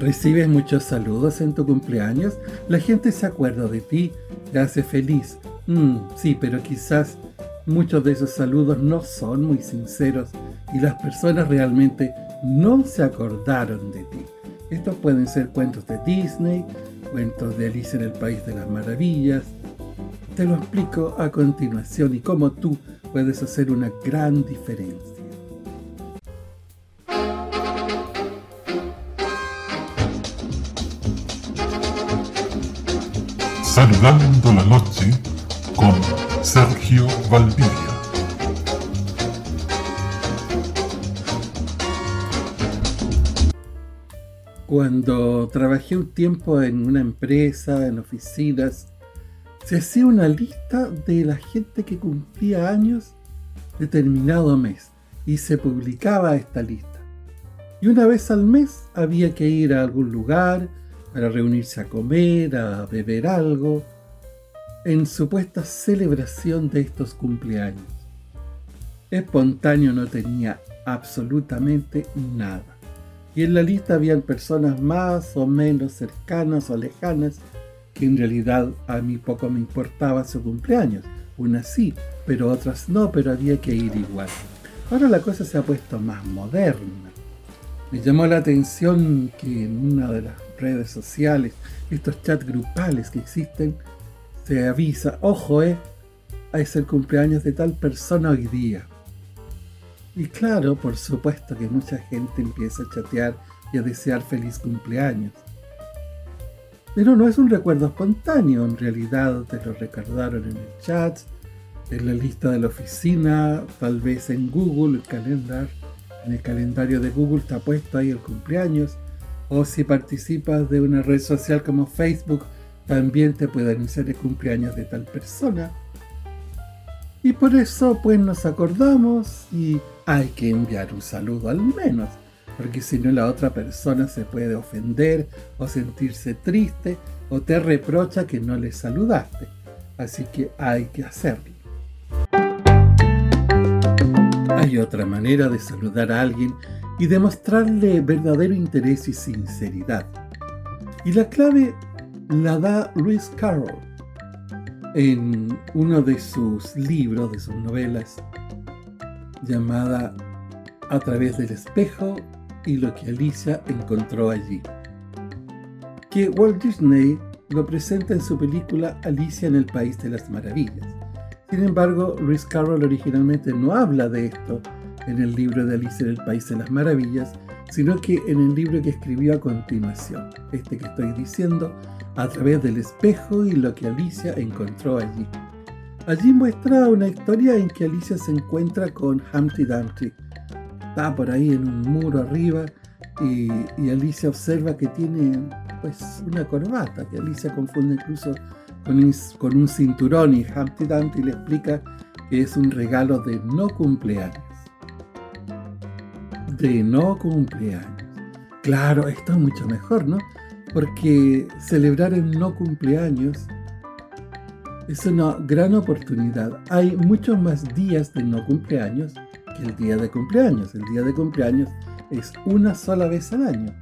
Recibes muchos saludos en tu cumpleaños, la gente se acuerda de ti, te hace feliz. Mm, sí, pero quizás muchos de esos saludos no son muy sinceros y las personas realmente no se acordaron de ti. Estos pueden ser cuentos de Disney, cuentos de Alicia en el País de las Maravillas. Te lo explico a continuación y cómo tú puedes hacer una gran diferencia. Saludando la noche con Sergio Valdivia. Cuando trabajé un tiempo en una empresa, en oficinas, se hacía una lista de la gente que cumplía años determinado mes y se publicaba esta lista. Y una vez al mes había que ir a algún lugar para reunirse a comer, a beber algo, en supuesta celebración de estos cumpleaños. Espontáneo no tenía absolutamente nada y en la lista habían personas más o menos cercanas o lejanas que en realidad a mí poco me importaba su cumpleaños. Unas sí, pero otras no, pero había que ir igual. Ahora la cosa se ha puesto más moderna. Me llamó la atención que en una de las redes sociales, estos chats grupales que existen, se avisa, ojo, eh, es el cumpleaños de tal persona hoy día. Y claro, por supuesto que mucha gente empieza a chatear y a desear feliz cumpleaños. Pero no es un recuerdo espontáneo, en realidad te lo recordaron en el chat, en la lista de la oficina, tal vez en Google, el calendar, en el calendario de Google está puesto ahí el cumpleaños, o si participas de una red social como Facebook, también te puede anunciar el cumpleaños de tal persona. Y por eso pues nos acordamos y hay que enviar un saludo al menos, porque si no la otra persona se puede ofender o sentirse triste o te reprocha que no le saludaste. Así que hay que hacerlo. Hay otra manera de saludar a alguien y demostrarle verdadero interés y sinceridad. Y la clave la da Lewis Carroll en uno de sus libros, de sus novelas, llamada A través del espejo y lo que Alicia encontró allí, que Walt Disney lo presenta en su película Alicia en el País de las Maravillas. Sin embargo, Lewis Carroll originalmente no habla de esto en el libro de Alicia en el País de las Maravillas, sino que en el libro que escribió a continuación, este que estoy diciendo, a través del espejo y lo que Alicia encontró allí. Allí muestra una historia en que Alicia se encuentra con Humpty Dumpty. Está por ahí en un muro arriba y, Alicia observa que tiene pues una corbata, que Alicia confunde incluso con un, cinturón y Humpty Dumpty le explica que es un regalo de no cumpleaños. De no cumpleaños. Claro, esto es mucho mejor, ¿no? porque celebrar el no cumpleaños es una gran oportunidad. Hay muchos más días de no cumpleaños que el día de cumpleaños. El día de cumpleaños es una sola vez al año,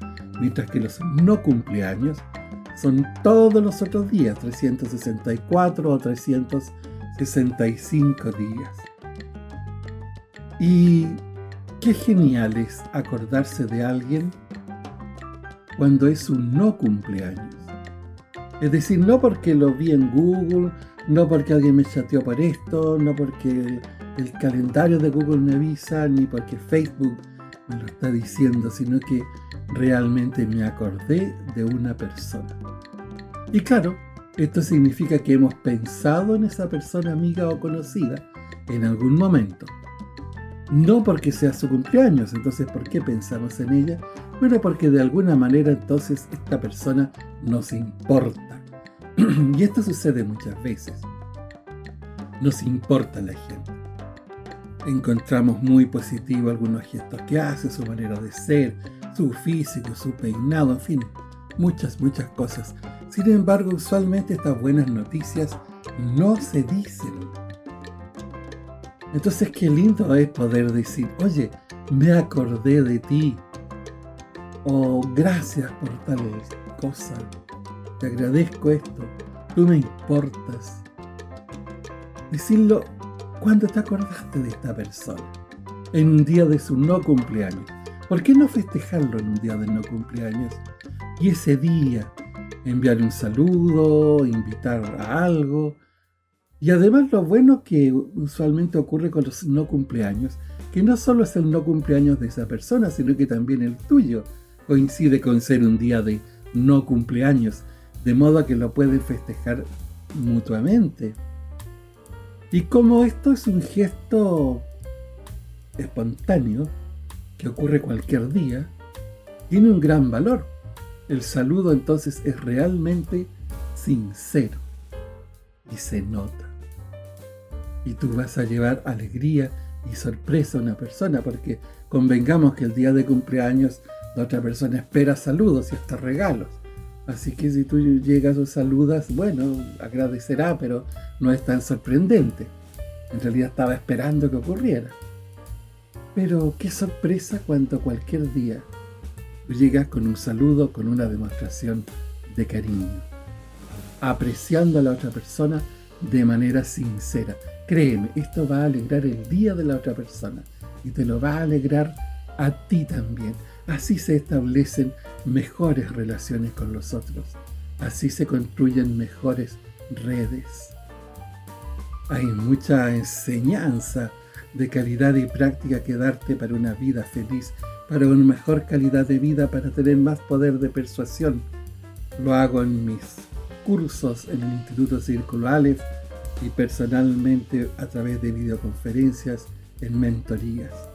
mientras que los no cumpleaños son todos los otros días, 364 o 365 días. Y qué genial es acordarse de alguien cuando es un no cumpleaños. Es decir, no porque lo vi en Google, no porque alguien me chateó por esto, no porque el calendario de Google me avisa, ni porque Facebook me lo está diciendo, sino que realmente me acordé de una persona. Y claro, esto significa que hemos pensado en esa persona amiga o conocida en algún momento. No porque sea su cumpleaños, entonces ¿por qué pensamos en ella? Bueno, porque de alguna manera entonces esta persona nos importa. y esto sucede muchas veces. Nos importa la gente. Encontramos muy positivo algunos gestos que hace, su manera de ser, su físico, su peinado, en fin, muchas, muchas cosas. Sin embargo, usualmente estas buenas noticias no se dicen. Entonces, qué lindo es poder decir, oye, me acordé de ti, o gracias por tal cosa, te agradezco esto, tú me importas. Decirlo cuando te acordaste de esta persona, en un día de su no cumpleaños. ¿Por qué no festejarlo en un día de no cumpleaños? Y ese día enviar un saludo, invitar a algo. Y además lo bueno que usualmente ocurre con los no cumpleaños, que no solo es el no cumpleaños de esa persona, sino que también el tuyo coincide con ser un día de no cumpleaños, de modo que lo pueden festejar mutuamente. Y como esto es un gesto espontáneo, que ocurre cualquier día, tiene un gran valor. El saludo entonces es realmente sincero y se nota. Y tú vas a llevar alegría y sorpresa a una persona, porque convengamos que el día de cumpleaños la otra persona espera saludos y hasta regalos. Así que si tú llegas o saludas, bueno, agradecerá, pero no es tan sorprendente. En realidad estaba esperando que ocurriera. Pero qué sorpresa cuando cualquier día llegas con un saludo, con una demostración de cariño, apreciando a la otra persona de manera sincera. Créeme, esto va a alegrar el día de la otra persona y te lo va a alegrar a ti también. Así se establecen mejores relaciones con los otros. Así se construyen mejores redes. Hay mucha enseñanza de calidad y práctica que darte para una vida feliz, para una mejor calidad de vida, para tener más poder de persuasión. Lo hago en mis cursos en el Instituto Círculo Aleph y personalmente a través de videoconferencias en mentorías.